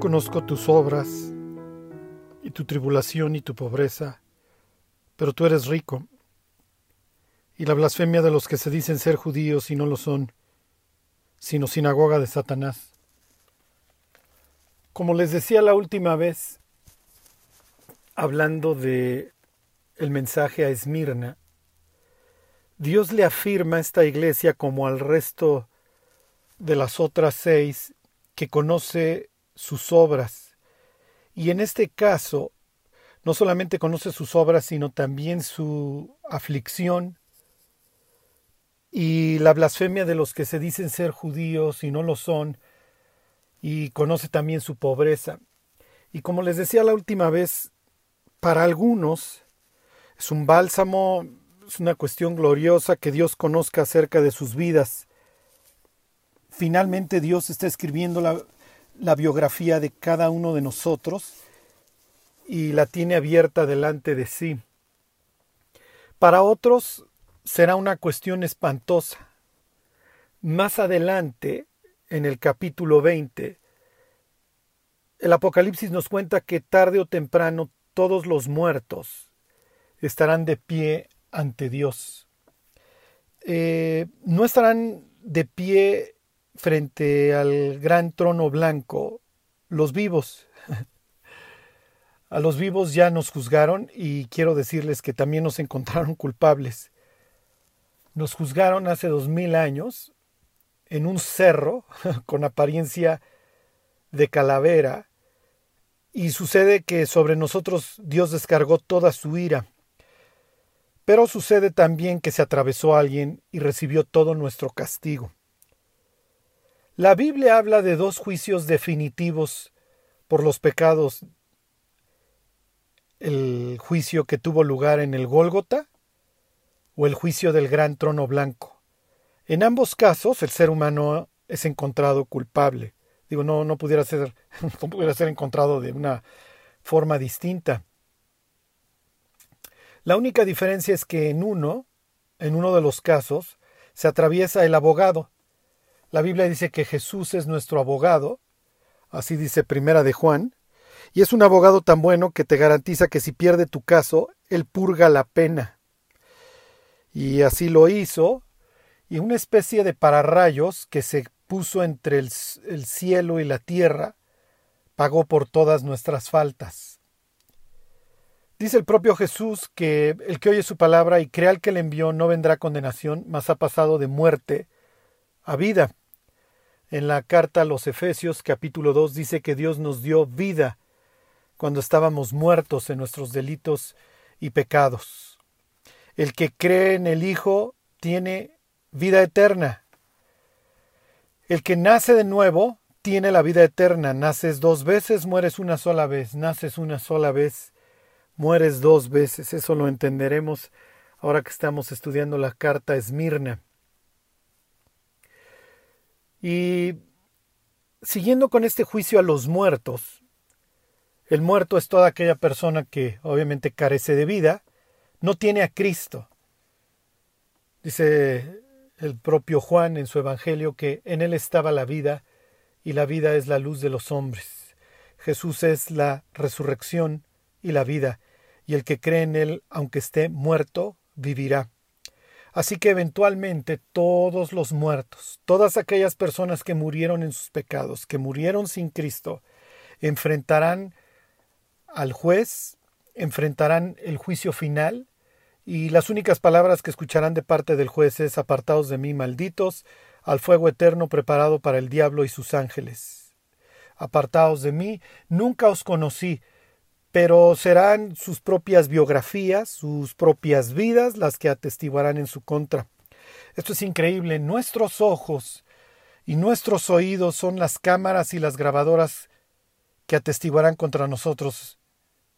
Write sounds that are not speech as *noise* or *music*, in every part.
conozco tus obras y tu tribulación y tu pobreza, pero tú eres rico, y la blasfemia de los que se dicen ser judíos y no lo son, sino sinagoga de Satanás. Como les decía la última vez, hablando de el mensaje a Esmirna, Dios le afirma a esta iglesia como al resto de las otras seis que conoce sus obras. Y en este caso, no solamente conoce sus obras, sino también su aflicción y la blasfemia de los que se dicen ser judíos y no lo son, y conoce también su pobreza. Y como les decía la última vez, para algunos es un bálsamo, es una cuestión gloriosa que Dios conozca acerca de sus vidas. Finalmente Dios está escribiendo la, la biografía de cada uno de nosotros y la tiene abierta delante de sí. Para otros será una cuestión espantosa. Más adelante, en el capítulo 20, el Apocalipsis nos cuenta que tarde o temprano todos los muertos estarán de pie ante Dios. Eh, no estarán de pie frente al gran trono blanco los vivos. *laughs* A los vivos ya nos juzgaron y quiero decirles que también nos encontraron culpables. Nos juzgaron hace dos mil años en un cerro *laughs* con apariencia de calavera y sucede que sobre nosotros Dios descargó toda su ira. Pero sucede también que se atravesó alguien y recibió todo nuestro castigo. La Biblia habla de dos juicios definitivos por los pecados. El juicio que tuvo lugar en el Gólgota o el juicio del gran trono blanco. En ambos casos el ser humano es encontrado culpable. Digo, no, no pudiera ser, *laughs* no pudiera ser encontrado de una forma distinta. La única diferencia es que en uno, en uno de los casos, se atraviesa el abogado, la Biblia dice que Jesús es nuestro abogado, así dice Primera de Juan, y es un abogado tan bueno que te garantiza que si pierde tu caso, él purga la pena. Y así lo hizo, y una especie de pararrayos que se puso entre el, el cielo y la tierra, pagó por todas nuestras faltas. Dice el propio Jesús que el que oye su palabra y crea al que le envió no vendrá condenación, mas ha pasado de muerte a vida. En la carta a los Efesios capítulo 2 dice que Dios nos dio vida cuando estábamos muertos en nuestros delitos y pecados. El que cree en el Hijo tiene vida eterna. El que nace de nuevo tiene la vida eterna. Naces dos veces, mueres una sola vez. Naces una sola vez, mueres dos veces. Eso lo entenderemos ahora que estamos estudiando la carta Esmirna. Y siguiendo con este juicio a los muertos, el muerto es toda aquella persona que obviamente carece de vida, no tiene a Cristo. Dice el propio Juan en su Evangelio que en él estaba la vida y la vida es la luz de los hombres. Jesús es la resurrección y la vida, y el que cree en él, aunque esté muerto, vivirá. Así que eventualmente todos los muertos, todas aquellas personas que murieron en sus pecados, que murieron sin Cristo, enfrentarán al juez, enfrentarán el juicio final, y las únicas palabras que escucharán de parte del juez es apartados de mí, malditos, al fuego eterno preparado para el diablo y sus ángeles. Apartados de mí, nunca os conocí, pero serán sus propias biografías, sus propias vidas las que atestiguarán en su contra. Esto es increíble. Nuestros ojos y nuestros oídos son las cámaras y las grabadoras que atestiguarán contra nosotros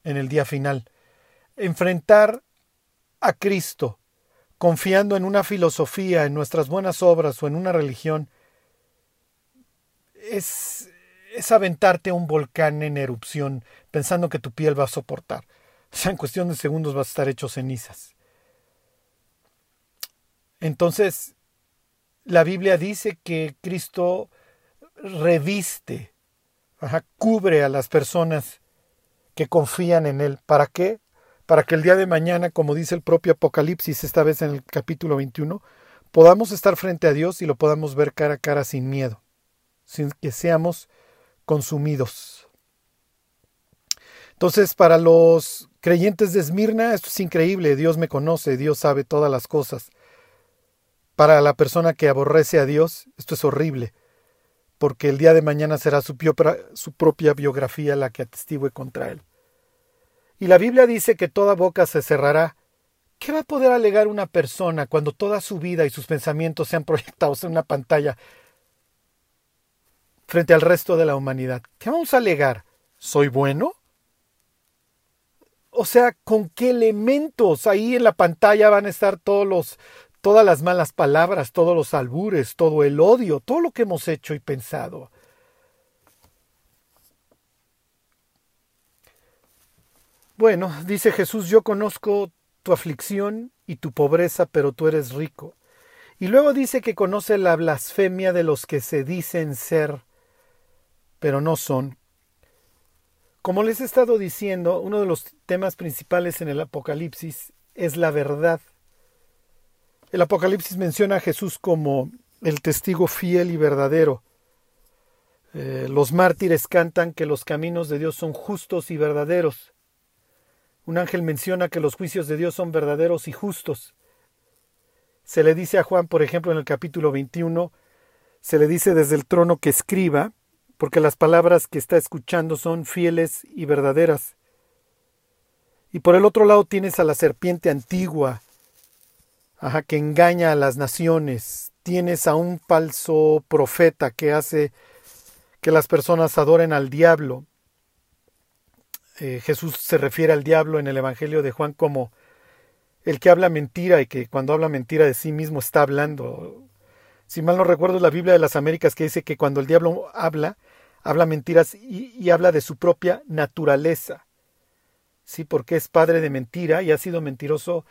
en el día final. Enfrentar a Cristo, confiando en una filosofía, en nuestras buenas obras o en una religión, es, es aventarte a un volcán en erupción pensando que tu piel va a soportar. O sea, en cuestión de segundos vas a estar hecho cenizas. Entonces, la Biblia dice que Cristo reviste, cubre a las personas que confían en Él. ¿Para qué? Para que el día de mañana, como dice el propio Apocalipsis, esta vez en el capítulo 21, podamos estar frente a Dios y lo podamos ver cara a cara sin miedo, sin que seamos consumidos. Entonces, para los creyentes de Esmirna, esto es increíble, Dios me conoce, Dios sabe todas las cosas. Para la persona que aborrece a Dios, esto es horrible, porque el día de mañana será su, su propia biografía la que atestigue contra él. Y la Biblia dice que toda boca se cerrará. ¿Qué va a poder alegar una persona cuando toda su vida y sus pensamientos sean *laughs* proyectados en una pantalla frente al resto de la humanidad? ¿Qué vamos a alegar? ¿Soy bueno? O sea, ¿con qué elementos ahí en la pantalla van a estar todos los, todas las malas palabras, todos los albures, todo el odio, todo lo que hemos hecho y pensado? Bueno, dice Jesús, yo conozco tu aflicción y tu pobreza, pero tú eres rico. Y luego dice que conoce la blasfemia de los que se dicen ser, pero no son. Como les he estado diciendo, uno de los temas principales en el Apocalipsis es la verdad. El Apocalipsis menciona a Jesús como el testigo fiel y verdadero. Eh, los mártires cantan que los caminos de Dios son justos y verdaderos. Un ángel menciona que los juicios de Dios son verdaderos y justos. Se le dice a Juan, por ejemplo, en el capítulo 21, se le dice desde el trono que escriba, porque las palabras que está escuchando son fieles y verdaderas. Y por el otro lado tienes a la serpiente antigua, ajá, que engaña a las naciones. Tienes a un falso profeta que hace que las personas adoren al diablo. Eh, Jesús se refiere al diablo en el Evangelio de Juan como el que habla mentira y que cuando habla mentira de sí mismo está hablando. Si mal no recuerdo la Biblia de las Américas que dice que cuando el diablo habla, habla mentiras y, habla de su propia naturaleza. Sí, porque es padre de mentira y ha sido mentiroso,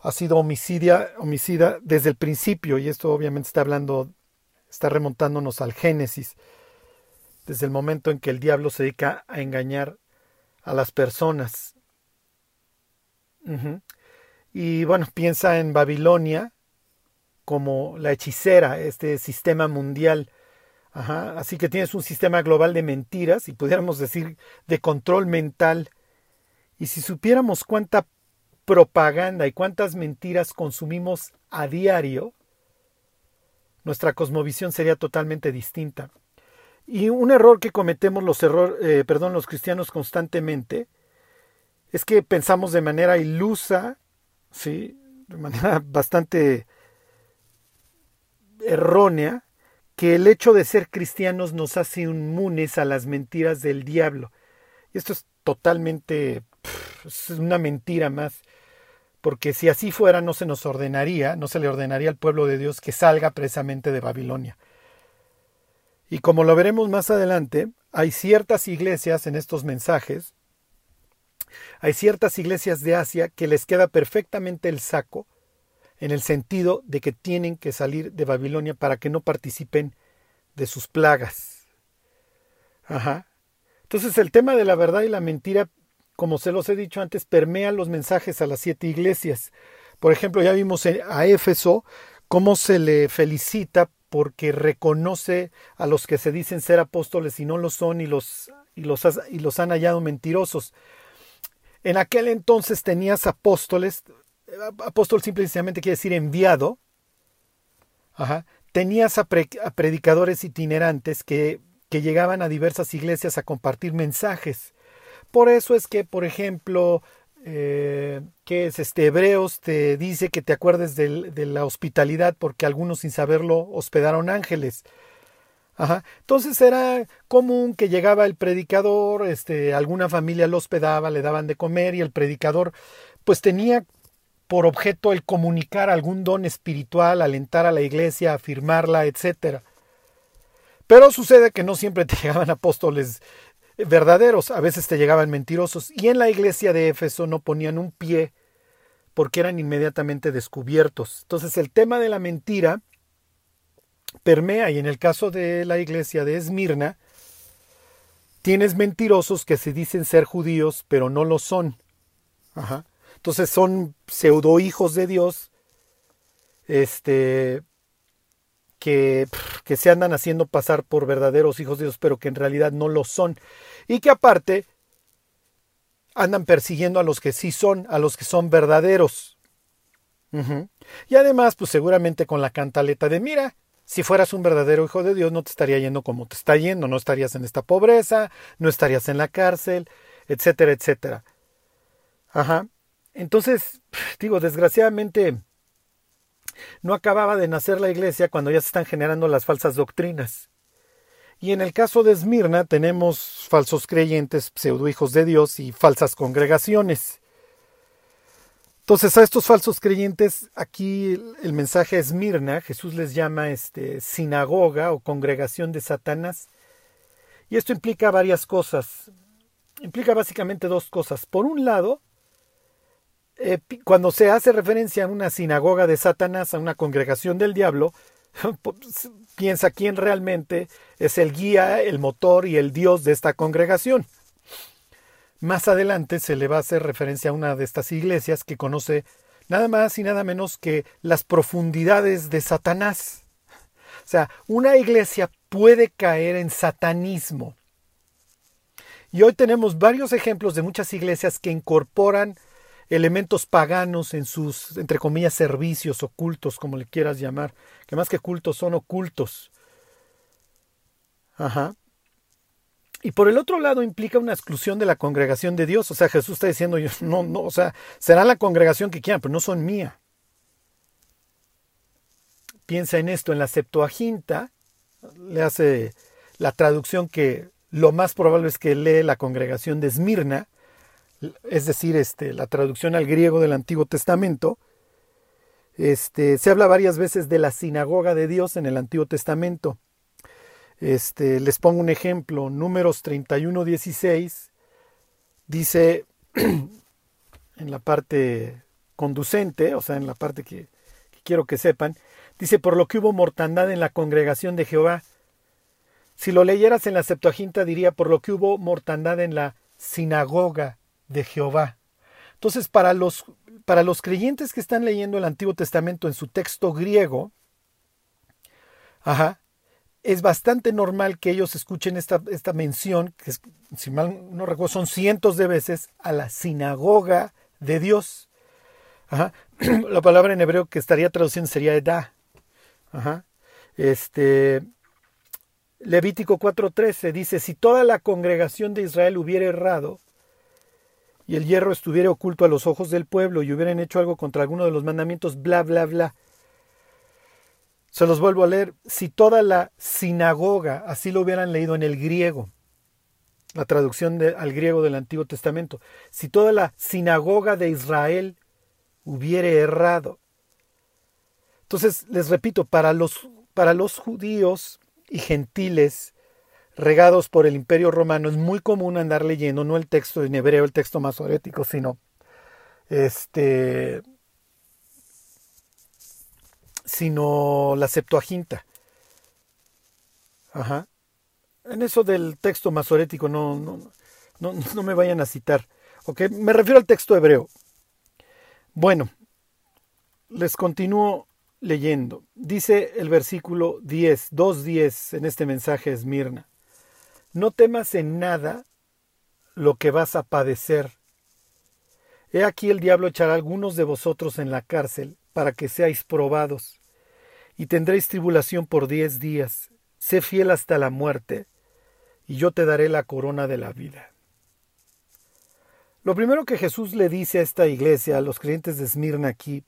ha sido homicidia, homicida desde el principio, y esto obviamente está hablando, está remontándonos al Génesis, desde el momento en que el diablo se dedica a engañar a las personas. Y bueno, piensa en Babilonia como la hechicera, este sistema mundial así que tienes un sistema global de mentiras y pudiéramos decir de control mental. Y si supiéramos cuánta propaganda y cuántas mentiras consumimos a diario, nuestra cosmovisión sería totalmente distinta. Y un error que cometemos los, eh, perdón, los cristianos constantemente es que pensamos de manera ilusa, ¿sí? de manera bastante errónea, que el hecho de ser cristianos nos hace inmunes a las mentiras del diablo. Y esto es totalmente una mentira más, porque si así fuera no se nos ordenaría, no se le ordenaría al pueblo de Dios que salga precisamente de Babilonia. Y como lo veremos más adelante, hay ciertas iglesias en estos mensajes, hay ciertas iglesias de Asia que les queda perfectamente el saco en el sentido de que tienen que salir de Babilonia para que no participen de sus plagas. Ajá. Entonces el tema de la verdad y la mentira, como se los he dicho antes, permea los mensajes a las siete iglesias. Por ejemplo, ya vimos a Éfeso cómo se le felicita porque reconoce a los que se dicen ser apóstoles y no lo son y los, y los, y los han hallado mentirosos. En aquel entonces tenías apóstoles, apóstol simplemente quiere decir enviado, tenías a, predicadores itinerantes que, que llegaban a diversas iglesias a compartir mensajes. Por eso es que, por ejemplo, eh, que es este Hebreos te dice que te acuerdes de, la hospitalidad porque algunos sin saberlo hospedaron ángeles. Ajá. Entonces era común que llegaba el predicador, este, alguna familia lo hospedaba, le daban de comer y el predicador pues tenía por objeto el comunicar algún don espiritual, alentar a la iglesia, afirmarla, etc. Pero sucede que no siempre te *laughs* llegaban apóstoles verdaderos, a veces te llegaban mentirosos, y en la iglesia de Éfeso no ponían un pie porque eran inmediatamente descubiertos. Entonces el tema de la mentira permea, y en el caso de la iglesia de Esmirna, tienes mentirosos que se dicen ser judíos, pero no lo son. Ajá. Entonces son pseudo hijos de Dios, este, que, que se andan haciendo pasar por verdaderos hijos de Dios, pero que en realidad no lo son. Y que aparte andan persiguiendo a los que sí son, a los que son verdaderos. Y además, pues seguramente con la cantaleta de, mira, si fueras un verdadero hijo de Dios, no te estaría yendo como te está yendo, no estarías en esta pobreza, no estarías en la cárcel, etcétera, etcétera. Ajá. Entonces, *sighs* digo, desgraciadamente, no acababa de nacer la iglesia cuando ya se están generando las falsas doctrinas. Y en el caso de Esmirna tenemos falsos creyentes, pseudo hijos de Dios y falsas congregaciones. Entonces a estos falsos creyentes, aquí el mensaje es Mirna, Jesús les llama este, sinagoga o congregación de Satanás. Y esto implica varias cosas. Implica básicamente dos cosas. Por un lado, eh, cuando se hace referencia a una sinagoga de Satanás, a una congregación del diablo, *laughs* pues, piensa quién realmente es el guía, el motor y el Dios de esta congregación. Más adelante se le va a hacer referencia a una de estas iglesias que conoce nada más y nada menos que las profundidades de Satanás. O sea, una iglesia puede caer en satanismo. Y hoy tenemos varios ejemplos de muchas iglesias que incorporan elementos paganos en sus, entre comillas, servicios ocultos, como le quieras llamar, que más que cultos son ocultos. Ajá. Y por el otro lado implica una exclusión de la congregación de Dios. O sea, Jesús está diciendo, no, no, o sea, será la congregación que quieran, pero no son mía. Piensa en esto, en la Septuaginta, le hace la traducción que lo más probable es que lee la congregación de Esmirna, es decir, este, la traducción al griego del Antiguo Testamento. Este, se habla varias veces de la sinagoga de Dios en el Antiguo Testamento. Este, les pongo un ejemplo, números 31, 16, dice *clears throat* en la parte conducente, o sea, en la parte que, que quiero que sepan, dice, por lo que hubo mortandad en la congregación de Jehová. Si lo leyeras en la Septuaginta diría, por lo que hubo mortandad en la sinagoga de Jehová. Entonces, para los, para los creyentes que están leyendo el Antiguo Testamento en su texto griego, ajá, es bastante normal que ellos escuchen esta, esta mención, que si mal no recuerdo son cientos de veces, a la sinagoga de Dios. *clears throat* La palabra en hebreo que estaría traduciendo sería Edá. Este, Levítico 4:13 dice, si toda la congregación de Israel hubiera errado, y el hierro estuviera oculto a los ojos del pueblo y hubieran hecho algo contra alguno de los mandamientos, bla, bla, bla, se los vuelvo a leer. Si toda la sinagoga, así lo hubieran leído en el griego, la traducción al griego del Antiguo Testamento, si toda la sinagoga de Israel hubiere errado. Entonces, les repito, para los, para los judíos y gentiles regados por el imperio romano es muy común andar leyendo no el texto en hebreo, el texto masorético, sino este sino la Septuaginta. Ajá. En eso del texto masorético no, no, no, no me vayan a citar. ¿ok? Me refiero al texto hebreo. Bueno, les continúo leyendo. Dice el versículo 10, 2.10 en este mensaje Esmirna. No temas en nada lo que vas a padecer. He aquí el diablo echará algunos de vosotros en la cárcel para que seáis probados, y tendréis tribulación por diez días. Sé fiel hasta la muerte, y yo te daré la corona de la vida. Lo primero que Jesús le dice a esta iglesia, a los creyentes de Esmirna aquí,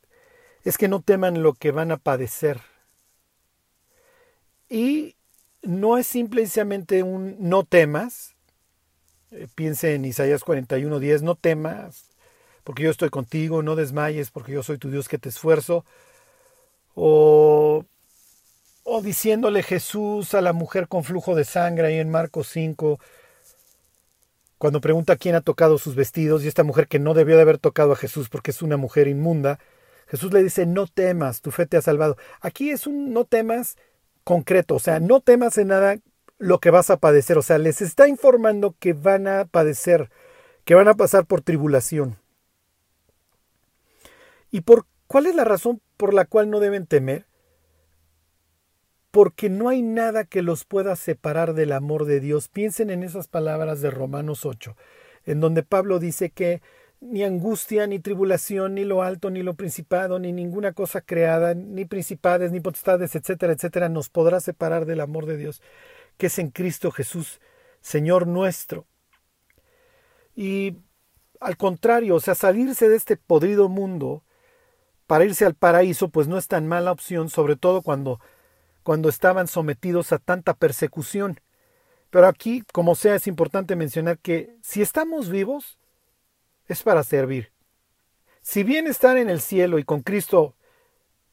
es que no teman lo que van a padecer. Y no es simplemente un no temas. Eh, piense en Isaías 41:10, no temas, porque yo estoy contigo, no desmayes, porque yo soy tu Dios que te esfuerzo. O, o diciéndole Jesús a la mujer con flujo de sangre ahí en Marcos 5, cuando pregunta quién ha tocado sus vestidos, y esta mujer que no debió de haber tocado a Jesús porque es una mujer inmunda, Jesús le dice, no temas, tu fe te ha salvado. Aquí es un no temas concreto, o sea, no temas en nada lo que vas a padecer. O sea, les está informando que van a padecer, que van a pasar por tribulación. ¿Y por cuál es la razón por la cual no deben temer? Porque no hay nada que los pueda separar del amor de Dios. Piensen en esas palabras de Romanos 8, en donde Pablo dice que ni angustia, ni tribulación, ni lo alto, ni lo principado, ni ninguna cosa creada, ni principades, ni potestades, etcétera, etcétera, nos podrá separar del amor de Dios, que es en Cristo Jesús, Señor nuestro. Y al contrario, o sea, salirse de este podrido mundo para irse al paraíso, pues no es tan mala opción, sobre todo cuando, cuando estaban sometidos a tanta persecución. Pero aquí, como sea, es importante mencionar que si estamos vivos, es para servir. Si bien estar en el cielo y con Cristo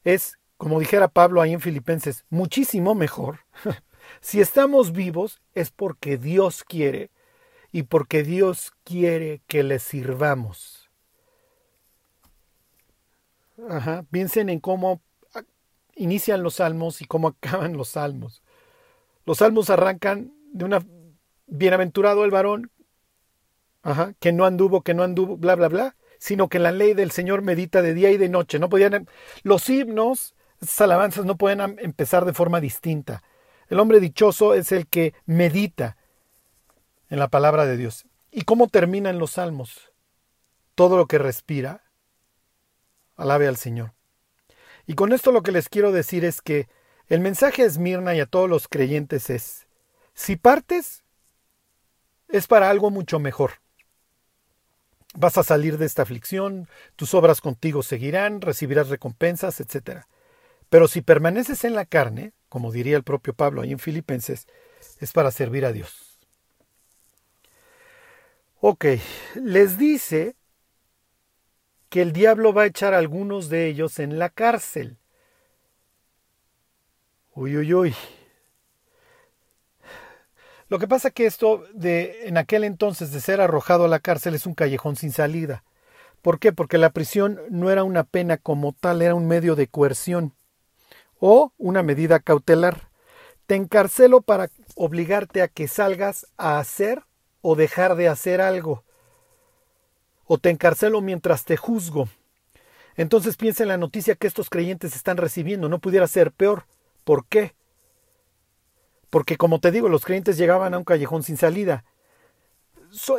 es, como dijera Pablo ahí en Filipenses, muchísimo mejor, *laughs* si estamos vivos es porque Dios quiere y porque Dios quiere que le sirvamos. Ajá. Piensen en cómo inician los salmos y cómo *laughs* acaban los salmos. Los salmos arrancan de una bienaventurado el varón Ajá, que no anduvo, que no anduvo, bla, bla, bla, sino que la ley del Señor medita de día y de noche. No podían, los himnos, esas alabanzas no pueden empezar de forma distinta. El hombre dichoso es el que medita en la palabra de Dios. ¿Y cómo terminan los salmos? Todo lo que respira, alabe al Señor. Y con esto lo que les quiero decir es que el mensaje a Esmirna y a todos los creyentes es, si partes, es para algo mucho mejor. Vas a salir de esta aflicción, tus obras contigo seguirán, recibirás recompensas, etc. Pero si permaneces en la carne, como diría el propio Pablo ahí en Filipenses, es para servir a Dios. Ok, les dice que el diablo va a echar a algunos de ellos en la cárcel. Uy, uy, uy. Lo que pasa que esto de en aquel entonces de ser arrojado a la cárcel es un callejón sin salida. ¿Por qué? Porque la prisión no era una pena como tal, era un medio de coerción o una medida cautelar. Te encarcelo para obligarte a que salgas a hacer o dejar de hacer algo. O te encarcelo mientras te juzgo. Entonces piensa en la noticia que estos creyentes están recibiendo. No pudiera ser peor. ¿Por qué? Porque como te digo, los creyentes llegaban a un callejón sin salida.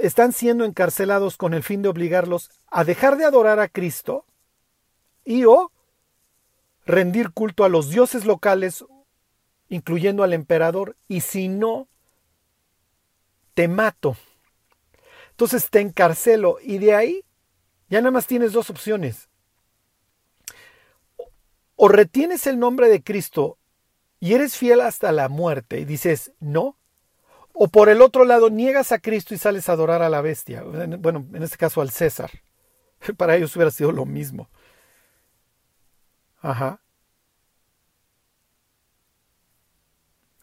están siendo encarcelados con el fin de obligarlos a dejar de adorar a Cristo y o rendir culto a los dioses locales, incluyendo al emperador, y si no, te mato. Entonces te encarcelo y de ahí ya nada más tienes dos opciones. O retienes el nombre de Cristo y eres fiel hasta la muerte y dices no, o por el otro lado niegas a Cristo y sales a adorar a la bestia, bueno, en este caso al César. *laughs* Para ellos hubiera sido lo mismo. Ajá.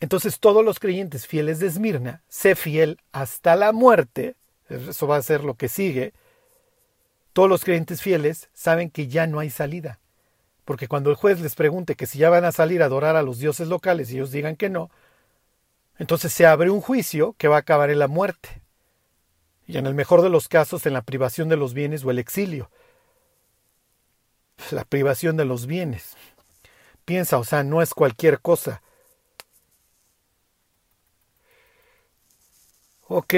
Entonces todos los creyentes fieles de Esmirna, sé fiel hasta la muerte, eso va a ser lo que sigue, todos los creyentes fieles saben que ya no hay salida. Porque cuando el juez les pregunte que si ya van a salir a adorar a los dioses locales y ellos digan que no, entonces se abre un juicio que va a acabar en la muerte. Y en el mejor de los casos en la privación de los bienes o el exilio. La privación de los bienes. Piensa, o sea, no es cualquier cosa. Ok.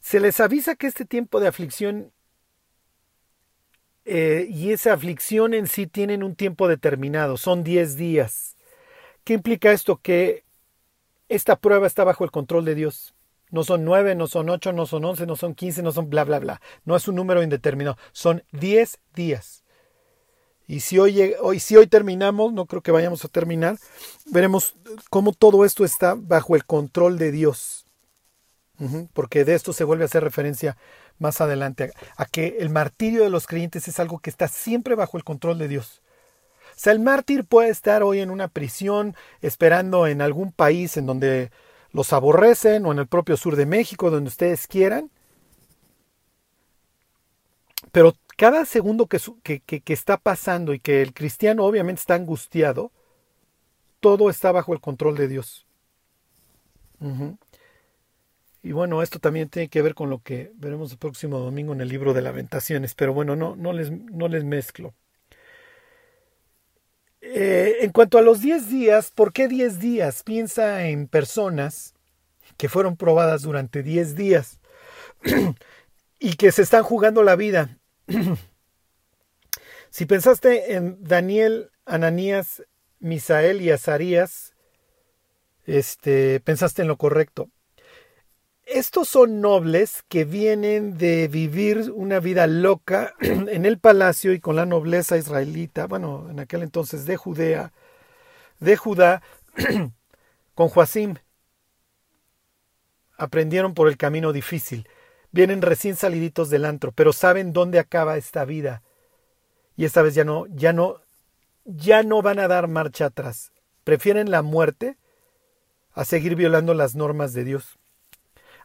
Se les avisa que este tiempo de aflicción eh, y esa aflicción en sí tienen un tiempo determinado, son 10 días. ¿Qué implica esto? Que esta prueba está bajo el control de Dios. No son 9, no son 8, no son 11, no son 15, no son bla, bla, bla. No es un número indeterminado, son 10 días. Y si hoy, hoy, si hoy terminamos, no creo que vayamos a terminar, veremos cómo todo esto está bajo el control de Dios. Porque de esto se vuelve a hacer referencia más adelante, a, que el martirio de los creyentes es algo que está siempre bajo el control de Dios. O sea, el mártir puede estar hoy en una prisión esperando en algún país en donde los aborrecen o en el propio sur de México, donde ustedes quieran. Pero cada segundo que, que, está pasando y que el cristiano obviamente está angustiado, todo está bajo el control de Dios. Y bueno, esto también tiene que ver con lo que veremos el próximo domingo en el libro de Lamentaciones, pero bueno, no, no, les, no les mezclo. Eh, en cuanto a los 10 días, ¿por qué 10 días? Piensa en personas que fueron probadas durante 10 días *clears throat* y que se están jugando la vida. *clears throat* si pensaste en Daniel, Ananías, Misael y Azarías, este, pensaste en lo correcto. Estos son nobles que vienen de vivir una vida loca *clears throat* en el palacio y con la nobleza israelita, bueno, en aquel entonces de Judea, de Judá, *clears throat* con Joacim. Aprendieron por el camino difícil. Vienen recién saliditos del antro, pero saben dónde acaba esta vida. Y esta vez ya no, ya no, ya no van a dar marcha atrás. Prefieren la muerte a seguir violando las normas de Dios.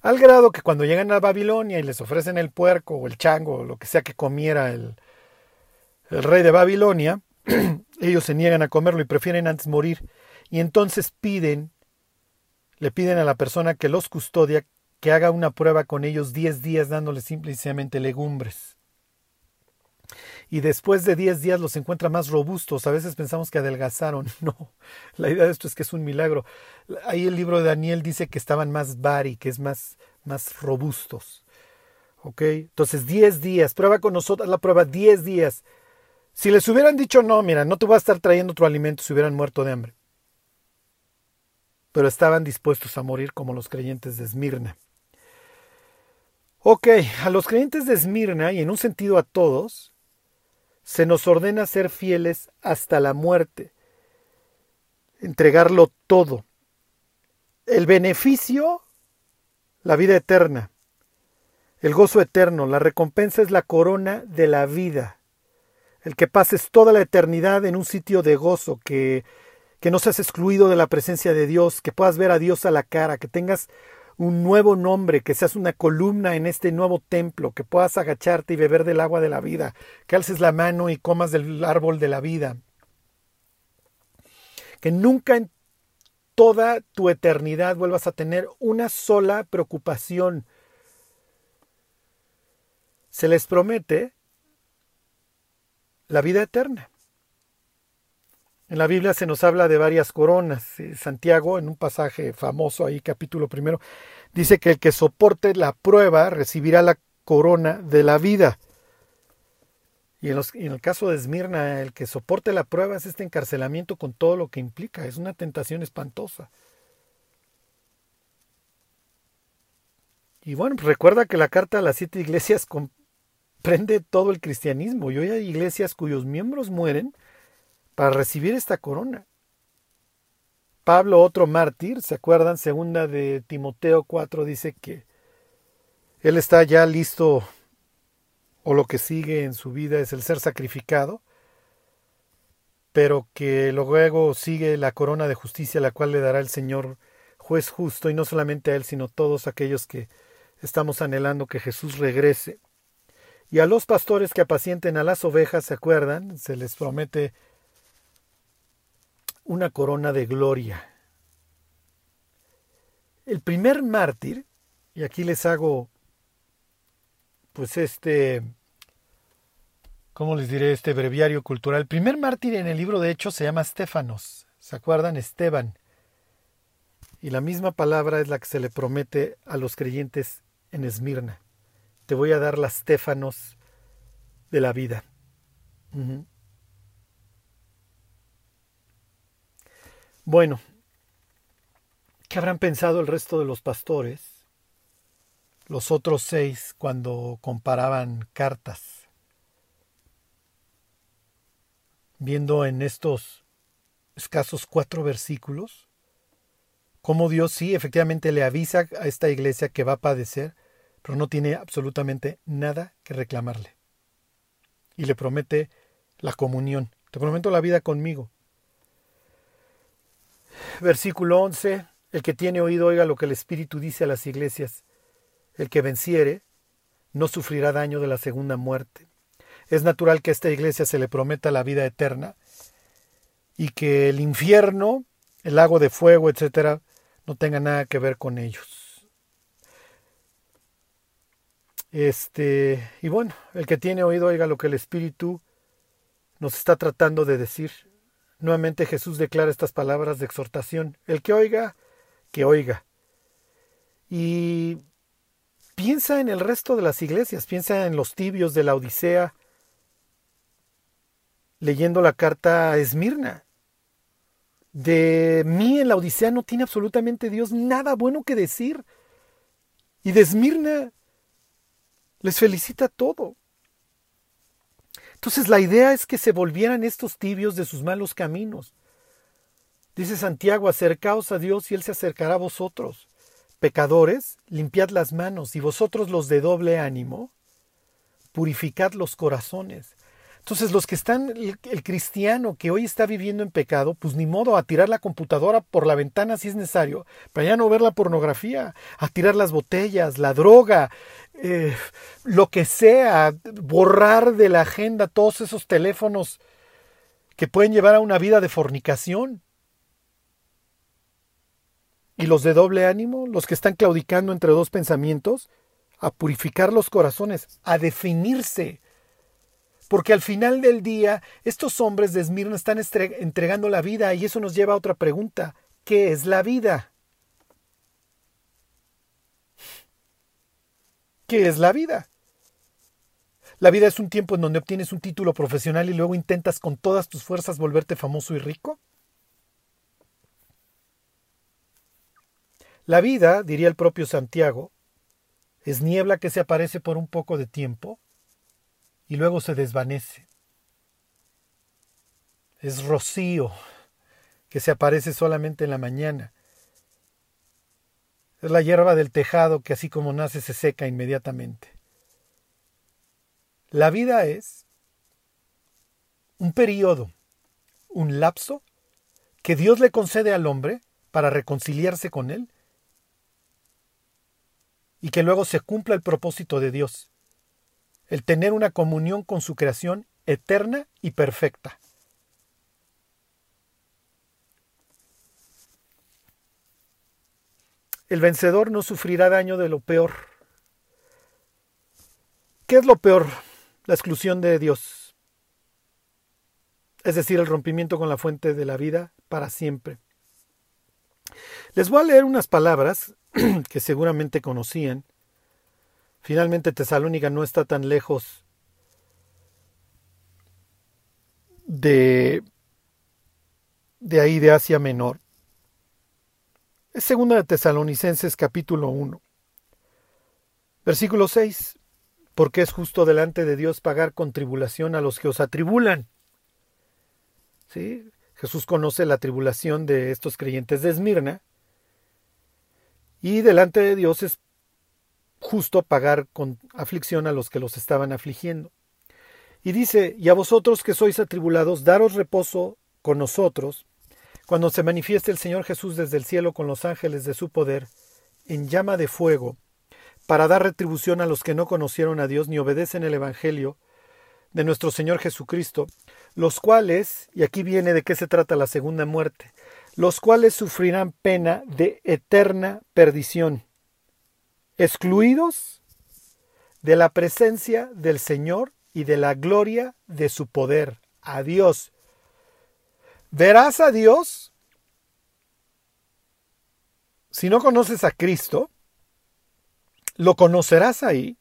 Al grado que cuando llegan a Babilonia y les ofrecen el puerco o el chango o lo que sea que comiera el, el rey de Babilonia, *clears throat* ellos se niegan a comerlo y prefieren antes morir. Y entonces piden, le piden a la persona que los custodia que haga una prueba con ellos diez días dándoles simplemente legumbres y después de 10 días los encuentra más robustos. A veces pensamos que adelgazaron. *laughs* No, la idea de esto es que es un milagro. Ahí el libro de Daniel dice que estaban más bari, que es más, más robustos. ¿Ok? Entonces 10 días. Prueba con nosotros la prueba 10 días. Si les hubieran dicho no, mira, no te voy a estar trayendo otro alimento, se hubieran muerto de hambre. Pero estaban dispuestos a morir como los creyentes de Esmirna. Ok, a los creyentes de Esmirna, y en un sentido a todos, se nos ordena ser fieles hasta la muerte, entregarlo todo. El beneficio, la vida eterna, el gozo eterno, la recompensa es la corona de la vida. El que pases toda la eternidad en un sitio de gozo, que, que no seas excluido de la presencia de Dios, que puedas ver a Dios a la cara, que tengas un nuevo nombre, que seas una columna en este nuevo templo, que puedas agacharte y beber del agua de la vida, que alces la mano y comas del árbol de la vida. Que nunca en toda tu eternidad vuelvas a tener una sola preocupación. Se les promete la vida eterna. En la Biblia se nos habla de varias coronas. Eh, Santiago, en un pasaje famoso ahí, capítulo primero, dice que el que soporte la prueba recibirá la corona de la vida. Y en, en, el caso de Esmirna, el que soporte la prueba es este encarcelamiento con todo lo que implica. Es una tentación espantosa. Y bueno, pues recuerda que la carta a las siete iglesias comprende todo el cristianismo. Y hoy hay iglesias cuyos miembros mueren para recibir esta corona. Pablo, otro mártir, ¿se acuerdan? Segunda de Timoteo 4 dice que él está ya listo o lo que sigue en su vida es el ser sacrificado, pero que luego sigue la corona de justicia la cual le dará el Señor juez justo y no solamente a él, sino a todos aquellos que estamos anhelando que Jesús regrese. Y a los pastores que apacienten a las ovejas, ¿se acuerdan? Se les promete una corona de gloria. El primer mártir, y aquí les hago, pues este, ¿cómo les diré? Este breviario cultural. El primer mártir en el libro de Hechos se llama Estefanos. ¿Se acuerdan? Esteban. Y la misma palabra es la que se le promete a los creyentes en Esmirna. Te voy a dar las Estefanos de la vida. Bueno, ¿qué habrán pensado el resto de los pastores, los otros seis, cuando comparaban cartas? Viendo en estos escasos cuatro versículos, cómo Dios sí efectivamente le avisa a esta iglesia que va a padecer, pero no tiene absolutamente nada que reclamarle. Y le promete la comunión. Te prometo la vida conmigo. Versículo 11. El que tiene oído oiga lo que el Espíritu dice a las iglesias. El que venciere no sufrirá daño de la segunda muerte. Es natural que a esta iglesia se le prometa la vida eterna y que el infierno el lago de fuego, etcétera, no tenga nada que ver con ellos. Este, y bueno, el que tiene oído oiga lo que el Espíritu nos está tratando de decir. Nuevamente Jesús declara estas palabras de exhortación. El que oiga, que oiga. Y piensa en el resto de las iglesias, piensa en los tibios de la Odisea, leyendo la carta a Esmirna. De mí en la Odisea no tiene absolutamente Dios nada bueno que decir. Y de Esmirna les felicita todo. Entonces la idea es que se volvieran estos tibios de sus malos caminos. Dice Santiago, acercaos a Dios y Él se acercará a vosotros. Pecadores, limpiad las manos y vosotros los de doble ánimo, purificad los corazones. Entonces los que están, el, cristiano que hoy está viviendo en pecado, pues ni modo a tirar la computadora por la ventana si es necesario, para ya no ver la pornografía, a tirar las botellas, la droga, eh, lo que sea, borrar de la agenda todos esos teléfonos que pueden llevar a una vida de fornicación. Y los de doble ánimo, los que están claudicando entre dos pensamientos, a purificar los corazones, a definirse porque al final del día, estos hombres de Esmirna están entregando la vida y eso nos lleva a otra pregunta. ¿Qué es la vida? ¿Qué es la vida? ¿La vida es un tiempo en donde obtienes un título profesional y luego intentas con todas tus fuerzas volverte famoso y rico? La vida, diría el propio Santiago, es niebla que se aparece por un poco de tiempo y luego se desvanece. Es rocío que se aparece solamente en la mañana. Es la hierba del tejado que así como nace se seca inmediatamente. La vida es un periodo, un lapso que Dios le concede al hombre para reconciliarse con él y que luego se cumpla el propósito de Dios el tener una comunión con su creación eterna y perfecta. El vencedor no sufrirá daño de lo peor. ¿Qué es lo peor? La exclusión de Dios. Es decir, el rompimiento con la fuente de la vida para siempre. Les voy a leer unas palabras *clears throat* que seguramente conocían Finalmente Tesalónica no está tan lejos de, de ahí de Asia Menor. Es segunda de Tesalonicenses capítulo 1. Versículo 6. Porque es justo delante de Dios pagar con tribulación a los que os atribulan. ¿Sí? Jesús conoce la tribulación de estos creyentes de Esmirna. Y delante de Dios es justo pagar con aflicción a los que los estaban afligiendo. Y dice, y a vosotros que sois atribulados, daros reposo con nosotros, cuando se manifieste el Señor Jesús desde el cielo con los ángeles de su poder, en llama de fuego, para dar retribución a los que no conocieron a Dios ni obedecen el Evangelio de nuestro Señor Jesucristo, los cuales, y aquí viene de qué se trata la segunda muerte, los cuales sufrirán pena de eterna perdición excluidos de la presencia del Señor y de la gloria de su poder. A Dios. Verás a Dios si no conoces a Cristo, lo conocerás ahí.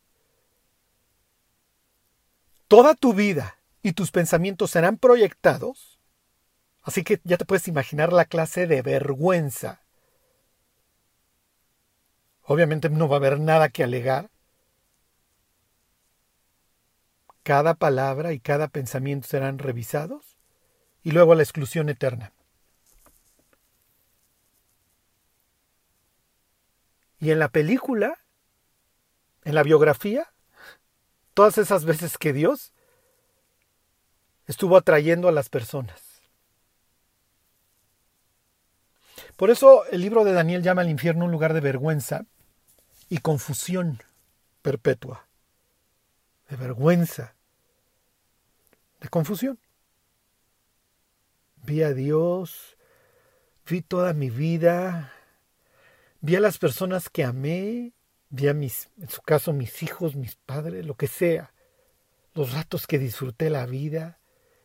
Toda tu vida y tus pensamientos serán proyectados. Así que ya te puedes imaginar la clase de vergüenza Obviamente no va a haber nada que alegar. Cada palabra y cada pensamiento serán revisados y luego la exclusión eterna. Y en la película, en la biografía, todas esas veces que Dios estuvo atrayendo a las personas. Por eso el libro de Daniel llama al infierno un lugar de vergüenza, y confusión perpetua, de vergüenza, de confusión. Vi a Dios vi toda mi vida, vi a las personas que amé, vi a mis, en su caso, mis hijos, mis padres, lo que sea, los ratos que disfruté la vida,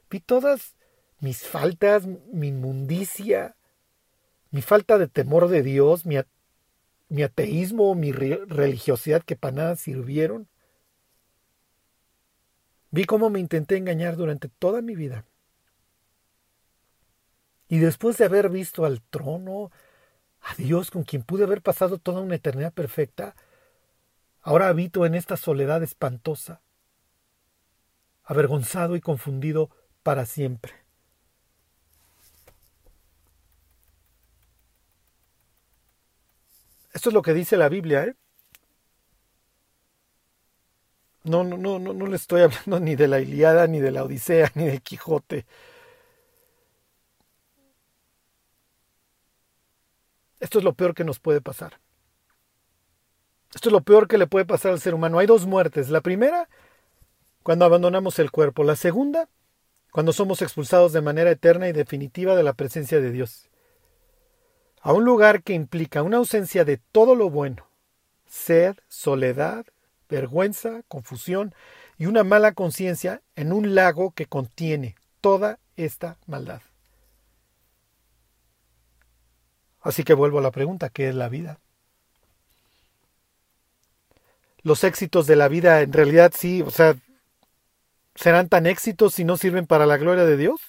vi todas mis faltas, mi inmundicia, mi falta de temor de Dios, mi, mi ateísmo, mi religiosidad que para nada sirvieron. Vi cómo me intenté engañar durante toda mi vida. Y después de haber visto al trono, a Dios con quien pude haber pasado toda una eternidad perfecta, ahora habito en esta soledad espantosa, avergonzado y confundido para siempre. Esto es lo que dice la Biblia, ¿eh? No, no, no, no, no le estoy *laughs* hablando ni de la Iliada, ni de la Odisea, ni del Quijote. Esto es lo peor que nos puede pasar. Esto es lo peor que le puede pasar al ser humano. Hay dos muertes. La primera, cuando abandonamos el cuerpo. La segunda, cuando somos expulsados de manera eterna y definitiva de la presencia de Dios. A un lugar que implica una ausencia de todo lo bueno. Sed, soledad, vergüenza, confusión y una mala conciencia en un lago que contiene toda esta maldad. Así que vuelvo a la pregunta, ¿qué es la vida? Los éxitos de la vida en realidad sí, o sea, ¿serán tan éxitos si no sirven para la gloria de Dios?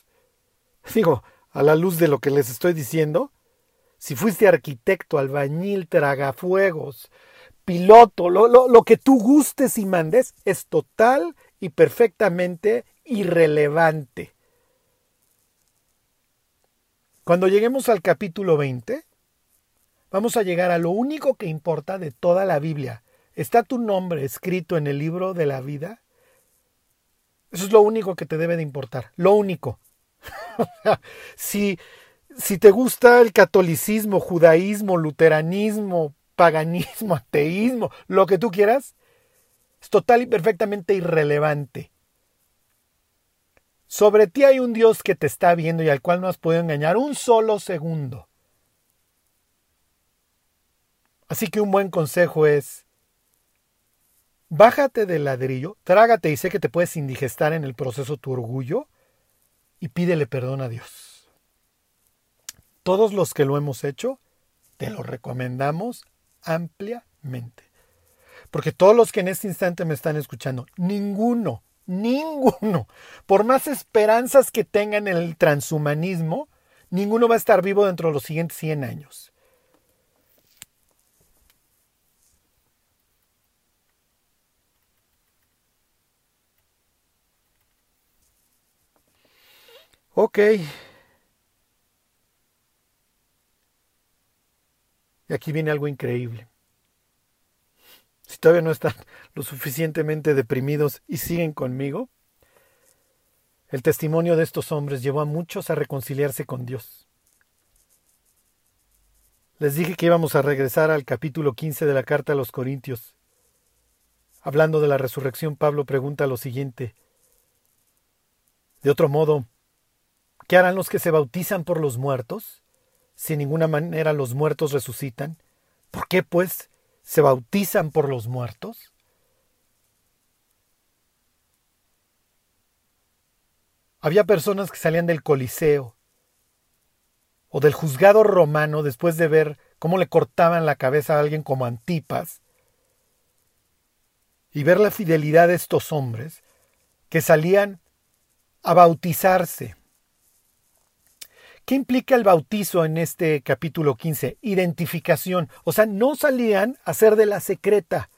*laughs* Digo, a la luz de lo que les estoy diciendo, si fuiste arquitecto, albañil, tragafuegos, piloto, lo, lo, lo que tú gustes y mandes, es total y perfectamente irrelevante. Cuando lleguemos al capítulo 20, vamos a llegar a lo único que importa de toda la Biblia. ¿Está tu nombre escrito en el libro de la vida? Eso es lo único que te debe de importar, lo único. *laughs* si, si te gusta el catolicismo, judaísmo, luteranismo, paganismo, *laughs* ateísmo, lo que tú quieras, es total y perfectamente irrelevante. Sobre ti hay un Dios que te está viendo y al cual no has podido engañar un solo segundo. Así que un buen consejo es, bájate del ladrillo, trágate y sé que te puedes indigestar en el proceso tu orgullo y pídele perdón a Dios. Todos los que lo hemos hecho, te lo recomendamos ampliamente. Porque todos los que en este instante me están escuchando, ninguno Ninguno. Por más esperanzas que tengan en el transhumanismo, ninguno va a estar vivo dentro de los siguientes 100 años. Ok. Y aquí viene algo increíble si todavía no están *laughs* lo suficientemente deprimidos y siguen conmigo, el testimonio de estos hombres llevó a muchos a reconciliarse con Dios. Les dije que íbamos a regresar al capítulo 15 de la carta a los Corintios. Hablando de la resurrección, Pablo pregunta lo siguiente. De otro modo, ¿qué harán los que se bautizan por los muertos? Si en ninguna manera los muertos resucitan. ¿Por qué, pues, se bautizan por los muertos? Había personas que salían del Coliseo o del juzgado romano después de ver cómo le cortaban la cabeza a alguien como Antipas y ver la fidelidad de estos hombres que salían a bautizarse ¿Qué implica el bautizo en este capítulo 15? Identificación. O sea, no salían a ser de la secreta.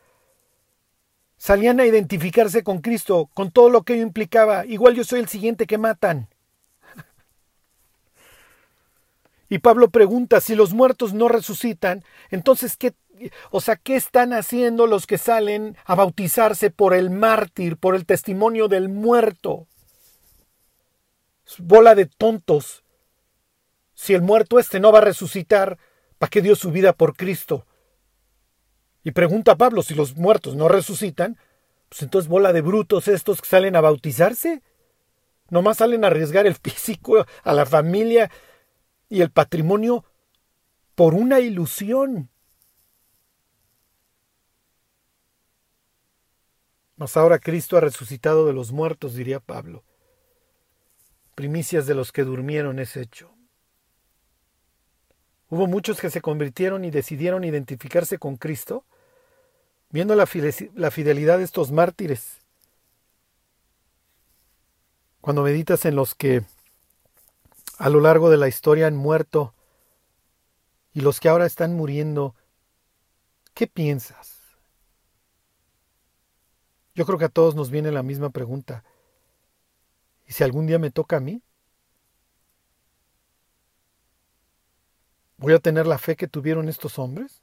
Salían a identificarse con Cristo, con todo lo que ello implicaba. Igual yo soy el siguiente que matan. Y Pablo pregunta, si los muertos no resucitan, entonces ¿qué, o sea, ¿qué están haciendo los que salen a bautizarse por el mártir, por el testimonio del muerto? Bola de tontos si el muerto este no va a resucitar, ¿para qué dio su vida por Cristo? Y pregunta a Pablo, si los muertos no resucitan, pues entonces bola de brutos estos que salen a bautizarse. Nomás salen a arriesgar el *laughs* físico, a la familia y el patrimonio por una ilusión. Mas ahora Cristo ha resucitado de los muertos, diría Pablo. Primicias de los que durmieron es hecho. Hubo muchos que se convirtieron y decidieron identificarse con Cristo, viendo la fidelidad de estos mártires. Cuando meditas en los que a lo largo de la historia han muerto y los que ahora están muriendo, ¿qué piensas? Yo creo que a todos nos viene la misma pregunta. ¿Y si algún día me toca a mí? ¿Voy a tener la fe que tuvieron estos hombres?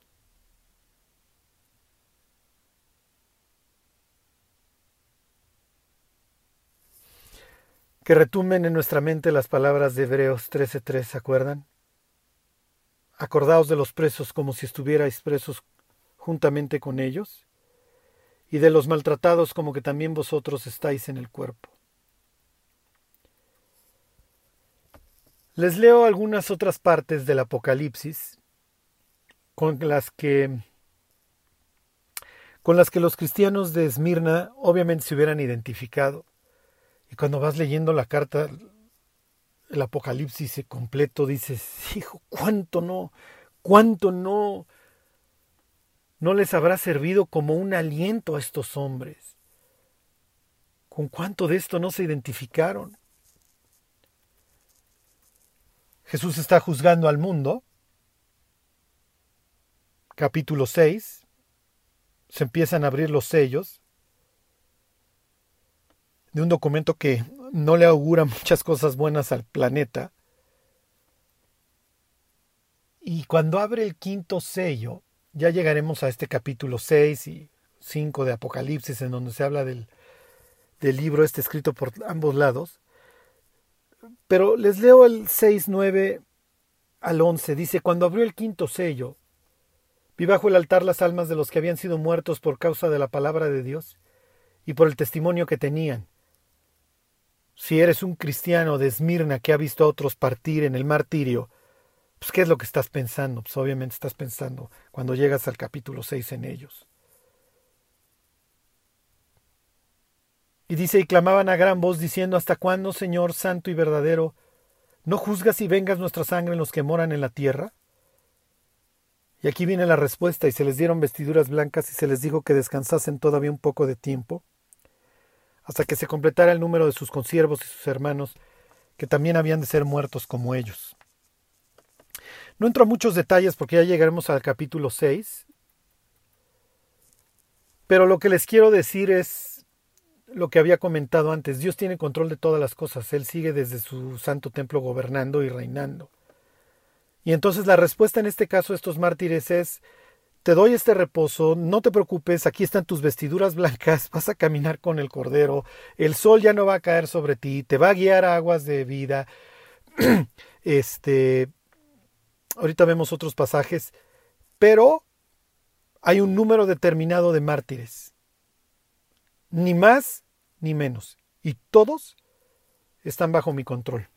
Que retumen en nuestra mente las palabras de Hebreos 13:3, ¿se acuerdan? Acordaos de los presos como si estuvierais presos juntamente con ellos, y de los maltratados como que también vosotros estáis en el cuerpo. Les leo algunas otras partes del Apocalipsis con las que con las que los cristianos de Esmirna obviamente se hubieran identificado. Y cuando vas leyendo la carta, el Apocalipsis completo, dices, hijo, cuánto no, cuánto no, no les habrá servido como un aliento a estos hombres. ¿Con cuánto de esto no se identificaron? Jesús está juzgando al mundo. Capítulo 6. Se empiezan a abrir los sellos de un documento que no le augura muchas cosas buenas al planeta. Y cuando abre el quinto sello, ya llegaremos a este capítulo 6 y 5 de Apocalipsis, en donde se habla del, del libro este escrito por ambos lados. Pero les leo el 6, 9 al 11. Dice, cuando abrió el quinto sello, vi bajo el altar las almas de los que habían sido muertos por causa de la palabra de Dios y por el testimonio que tenían si eres un cristiano de Esmirna que ha visto a otros partir en el martirio, pues ¿qué es lo que estás pensando? Pues obviamente estás pensando cuando llegas al capítulo 6 en ellos. Y dice, y clamaban a gran voz diciendo, ¿hasta cuándo, Señor santo y verdadero, no juzgas y vengas nuestra sangre en los que moran en la tierra? Y aquí viene la respuesta, y se les dieron vestiduras blancas y se les dijo que descansasen todavía un poco de tiempo hasta que se completara el número de sus consiervos y sus hermanos, que también habían de ser muertos como ellos. No entro a muchos detalles porque ya llegaremos al capítulo 6, pero lo que les quiero decir es lo que había comentado antes. Dios tiene control de todas las cosas. Él sigue desde su santo templo gobernando y reinando. Y entonces la respuesta en este caso a estos mártires es te doy este reposo, no te preocupes, aquí están tus vestiduras blancas, *laughs* vas a caminar con el Cordero, el sol ya no va a caer sobre ti, te va a guiar a aguas de vida. *clears throat* este, ahorita vemos otros pasajes, pero hay un número determinado de mártires, ni más ni menos, y todos están bajo mi control.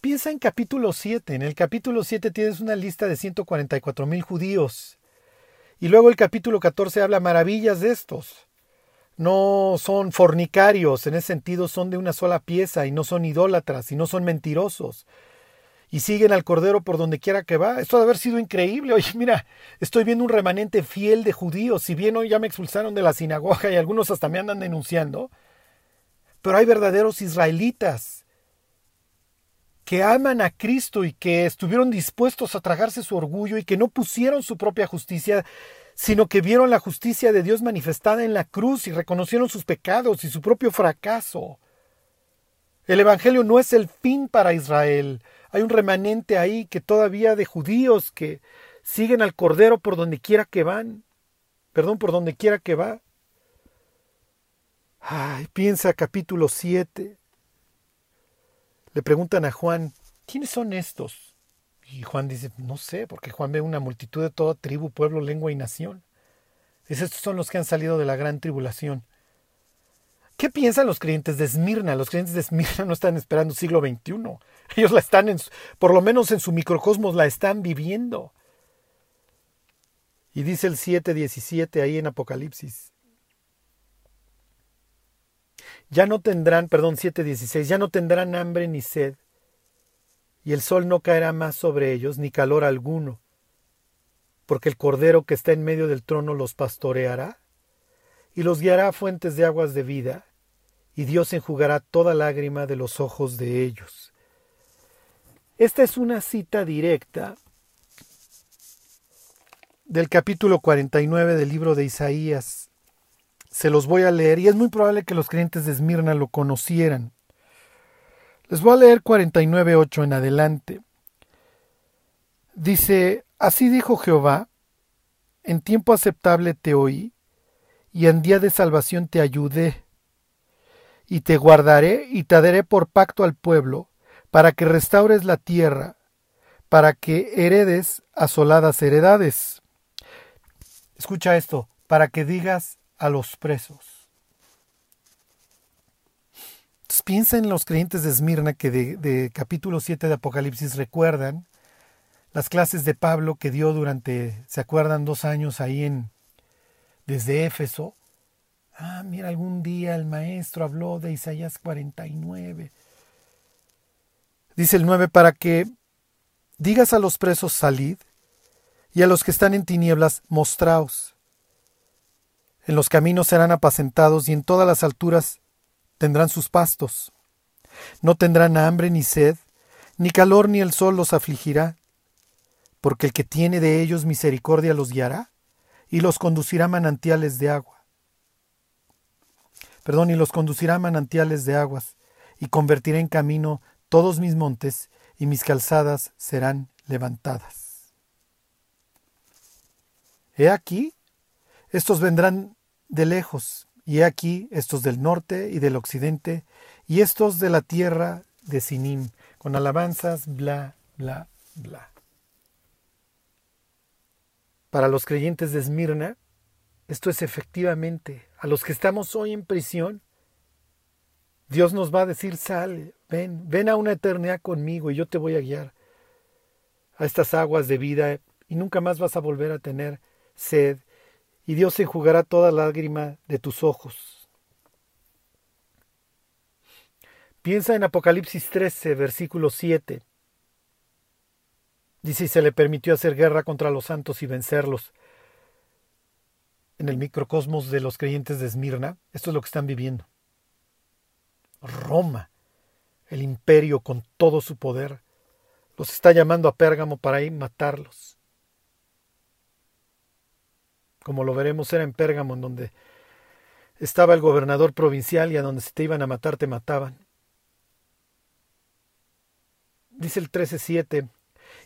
Piensa en capítulo 7. En el capítulo 7 tienes una lista de 144 mil judíos. Y luego el capítulo 14 habla maravillas de estos. No son fornicarios, en ese sentido son de una sola pieza y no son idólatras y no son mentirosos. Y siguen al Cordero por donde quiera que va. Esto debe haber sido increíble. Oye, mira, estoy viendo un remanente fiel de judíos. Si bien hoy ya me expulsaron de la sinagoga y algunos hasta me andan denunciando, pero hay verdaderos israelitas que aman a Cristo y que estuvieron dispuestos a tragarse su orgullo y que no pusieron su propia justicia, sino que vieron la justicia de Dios manifestada en la cruz y reconocieron sus pecados y su propio fracaso. El Evangelio no es el fin para Israel. Hay un remanente ahí que todavía de judíos que siguen al Cordero por donde quiera que van. Perdón, por donde quiera que va. Ay, piensa capítulo 7. Le preguntan a Juan, ¿quiénes son estos? Y Juan dice, no sé, porque Juan ve una multitud de toda tribu, pueblo, lengua y nación. Dice, estos son los que han salido de la gran tribulación. ¿Qué piensan los creyentes de Esmirna? Los creyentes de Esmirna *laughs* no están esperando siglo XXI. *laughs* Ellos la están, en, por lo menos en su microcosmos, la están viviendo. Y dice el 7.17 ahí en Apocalipsis. Ya no tendrán, perdón, 7.16, ya no tendrán hambre ni sed, y el sol no caerá más sobre ellos, ni calor alguno, porque el Cordero que está en medio del trono los pastoreará, y los guiará a fuentes de aguas de vida, y Dios enjugará toda lágrima de los ojos de ellos. Esta es una cita directa del capítulo 49 del libro de Isaías. Se los voy a leer y es muy probable que los creyentes de Esmirna lo conocieran. Les voy a leer 49.8 en adelante. Dice, así dijo Jehová, en tiempo aceptable te oí, y en día de salvación te ayudé, y te guardaré y te daré por pacto al pueblo, para que restaures la tierra, para que heredes asoladas heredades. Escucha esto, para que digas a los presos. piensa en los creyentes de Esmirna que de, capítulo 7 de Apocalipsis recuerdan las clases de Pablo que dio durante, ¿se acuerdan? Dos años ahí en, desde Éfeso. Ah, mira, algún día el maestro habló de Isaías 49. Dice el 9, para que digas a los presos salid, y a los que están en tinieblas mostraos. En los caminos serán apacentados y en todas las alturas tendrán sus pastos. No tendrán hambre ni sed, ni calor ni el sol los afligirá, porque el que tiene de ellos misericordia los guiará y los conducirá manantiales de agua. Perdón, y los conducirá manantiales de aguas, y convertirá en camino todos mis montes, y mis calzadas serán levantadas. He aquí, estos vendrán de lejos, y he aquí estos del norte y del occidente, y estos de la tierra de Sinim, con alabanzas, bla, bla, bla. Para los creyentes de Esmirna, esto es efectivamente, a los que estamos hoy en prisión, Dios nos va a decir, sale, ven, ven a una eternidad conmigo y yo te voy a guiar a estas aguas de vida y nunca más vas a volver a tener sed, y Dios enjugará toda lágrima de tus ojos. Piensa en Apocalipsis 13, versículo 7. Dice, y se le permitió hacer guerra contra los santos y vencerlos. En el microcosmos de los creyentes de Esmirna, esto es lo que están viviendo. Roma, el imperio con todo su poder, los está llamando a Pérgamo para ir matarlos como lo veremos, era en Pérgamo, en donde estaba el gobernador provincial y a donde se te iban a matar te mataban. Dice el 13.7,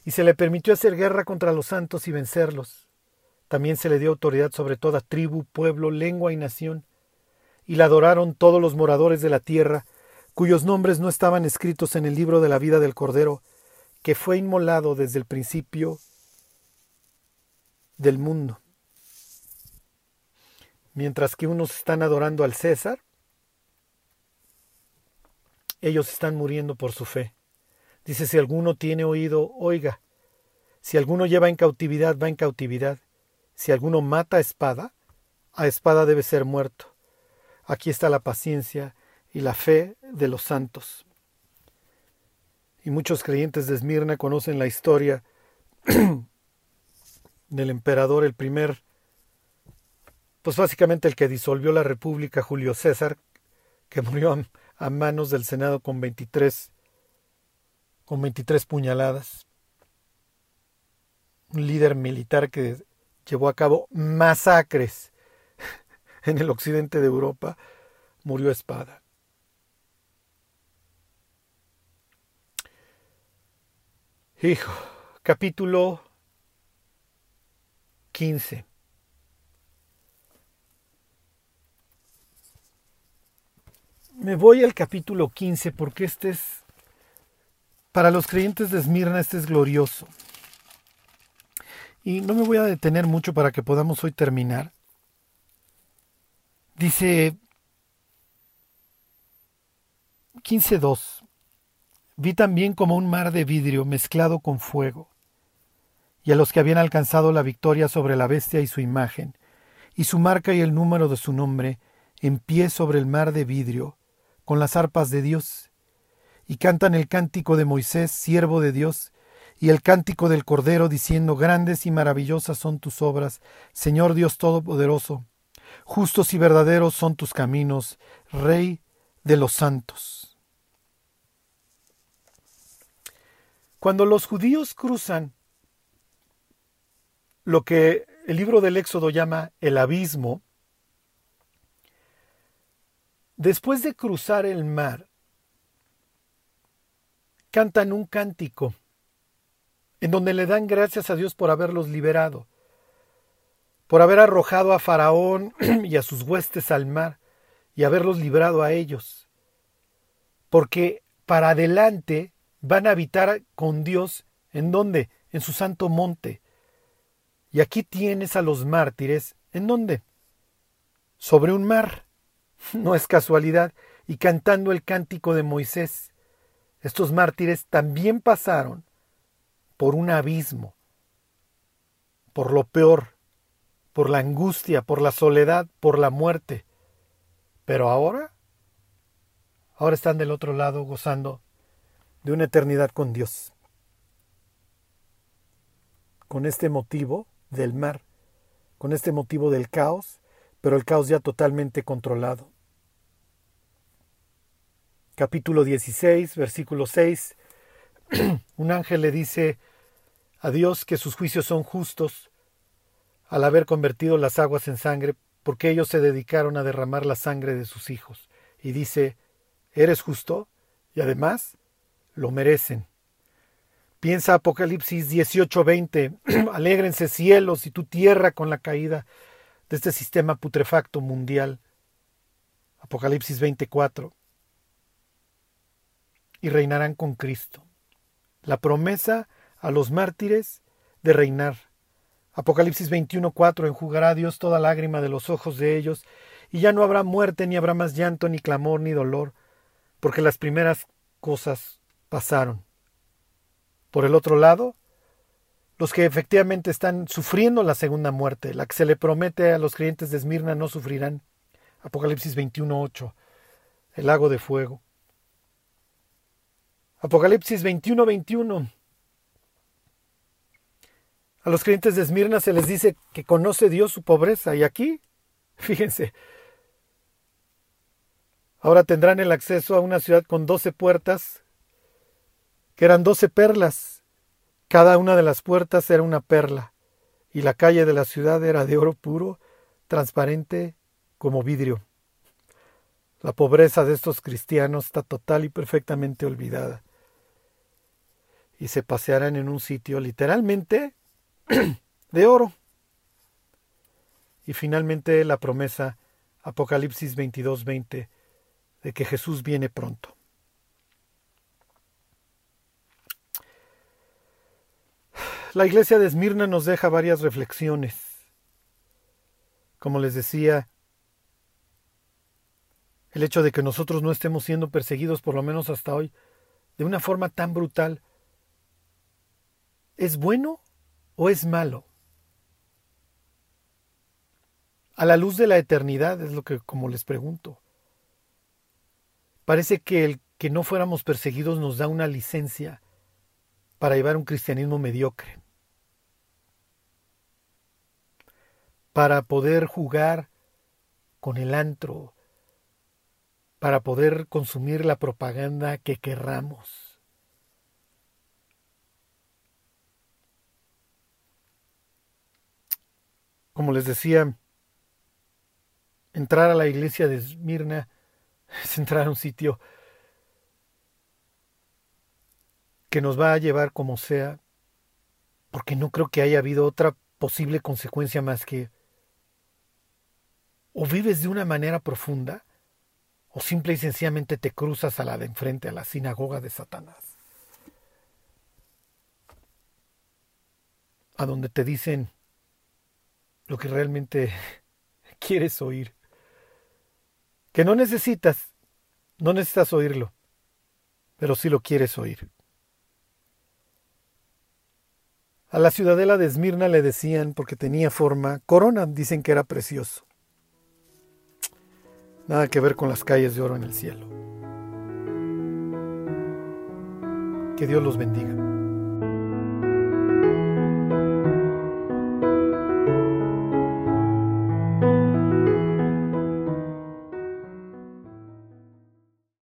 y se le permitió hacer guerra contra los santos y vencerlos. También se le dio autoridad sobre toda tribu, pueblo, lengua y nación, y la adoraron todos los moradores de la tierra, cuyos nombres no estaban escritos en el libro de la vida del Cordero, que fue inmolado desde el principio del mundo mientras que unos están adorando al César, ellos están muriendo por su fe. Dice, si alguno tiene oído, oiga. Si alguno lleva en cautividad, va en cautividad. Si alguno mata a espada, a espada debe ser muerto. Aquí está la paciencia y la fe de los santos. Y muchos creyentes de Esmirna conocen la historia *clears throat* del emperador, el primer pues básicamente el que disolvió la República, Julio César, que murió a, manos del Senado con 23, con 23 puñaladas. Un líder militar que llevó a cabo masacres *laughs* en el occidente de Europa, murió a espada. Hijo, capítulo 15. Me voy al capítulo 15 porque este es, para los creyentes de Esmirna, este es glorioso. Y no me voy a detener mucho para que podamos hoy terminar. Dice 15.2. vi también como un mar de vidrio mezclado con fuego, y a los que habían alcanzado la victoria sobre la bestia y su imagen, y su marca y el número de su nombre, en pie sobre el mar de vidrio, con las arpas de Dios, y cantan el cántico de Moisés, siervo de Dios, y el cántico del Cordero, diciendo, Grandes y maravillosas son tus obras, Señor Dios Todopoderoso, justos y verdaderos son tus caminos, Rey de los santos. Cuando los judíos cruzan lo que el libro del Éxodo llama el abismo, después de cruzar el mar, cantan un cántico en donde le dan gracias a Dios por haberlos liberado, por haber arrojado a Faraón *clears throat* y a sus huestes al mar y haberlos librado a ellos, porque para adelante van a habitar con Dios en donde, en su santo monte, y aquí tienes a los mártires, ¿en dónde? Sobre un mar. *laughs* No es casualidad. Y cantando el cántico de Moisés. Estos mártires también pasaron por un abismo, por lo peor, por la angustia, por la soledad, por la muerte. Pero ahora, ahora están del otro lado gozando de una eternidad con Dios. Con este motivo, del mar, con este motivo del caos, pero el caos ya totalmente controlado. Capítulo 16, versículo 6. *clears throat* Un ángel le dice a Dios que sus juicios son justos al haber convertido las aguas en sangre, porque ellos se dedicaron a derramar la sangre de sus hijos. Y dice, ¿eres justo? Y además, lo merecen. Piensa Apocalipsis 18:20, *clears throat* alégrense cielos y tu tierra con la caída de este sistema putrefacto mundial. Apocalipsis 24. Y reinarán con Cristo. La promesa a los mártires de reinar. Apocalipsis 21:4 enjugará Dios toda lágrima de los ojos de ellos, y ya no habrá muerte, ni habrá más llanto, ni clamor, ni dolor, porque las primeras cosas pasaron. Por el otro lado, los que efectivamente están sufriendo la segunda muerte, la que se le promete a los creyentes de Esmirna no sufrirán. Apocalipsis 21.8, el lago de fuego. Apocalipsis 21.21. A los creyentes de Esmirna se les dice que conoce Dios su pobreza. Y aquí, *laughs* fíjense, ahora tendrán el acceso a una ciudad con doce puertas que eran doce perlas. Cada una de las puertas era una perla, y la calle de la ciudad era de oro puro, transparente como vidrio. La pobreza de estos cristianos está total y perfectamente olvidada. Y se pasearán en un sitio literalmente *clears throat* de oro. Y finalmente la promesa, Apocalipsis 22:20, de que Jesús viene pronto. La iglesia de Esmirna nos deja varias reflexiones. Como les decía, el hecho de que nosotros no estemos siendo perseguidos, por lo menos hasta hoy, de una forma tan brutal, ¿es bueno o es malo? A la luz de la eternidad es lo que, como les pregunto. Parece que el que no fuéramos perseguidos nos da una licencia para llevar un cristianismo mediocre, para poder jugar con el antro, para poder consumir la propaganda que querramos. Como les decía, entrar a la iglesia de Esmirna *laughs* es entrar a un sitio que nos va a llevar como sea, porque no creo que haya habido otra posible consecuencia más que o vives de una manera profunda, o simple y sencillamente te cruzas a la de enfrente, a la sinagoga de Satanás, a donde te dicen lo que realmente *laughs* quieres oír, que no necesitas, no necesitas oírlo, pero si lo quieres oír. A la ciudadela de Esmirna le decían, porque tenía forma, corona, dicen que era precioso. Nada que ver con las calles de oro en el cielo. Que Dios los bendiga.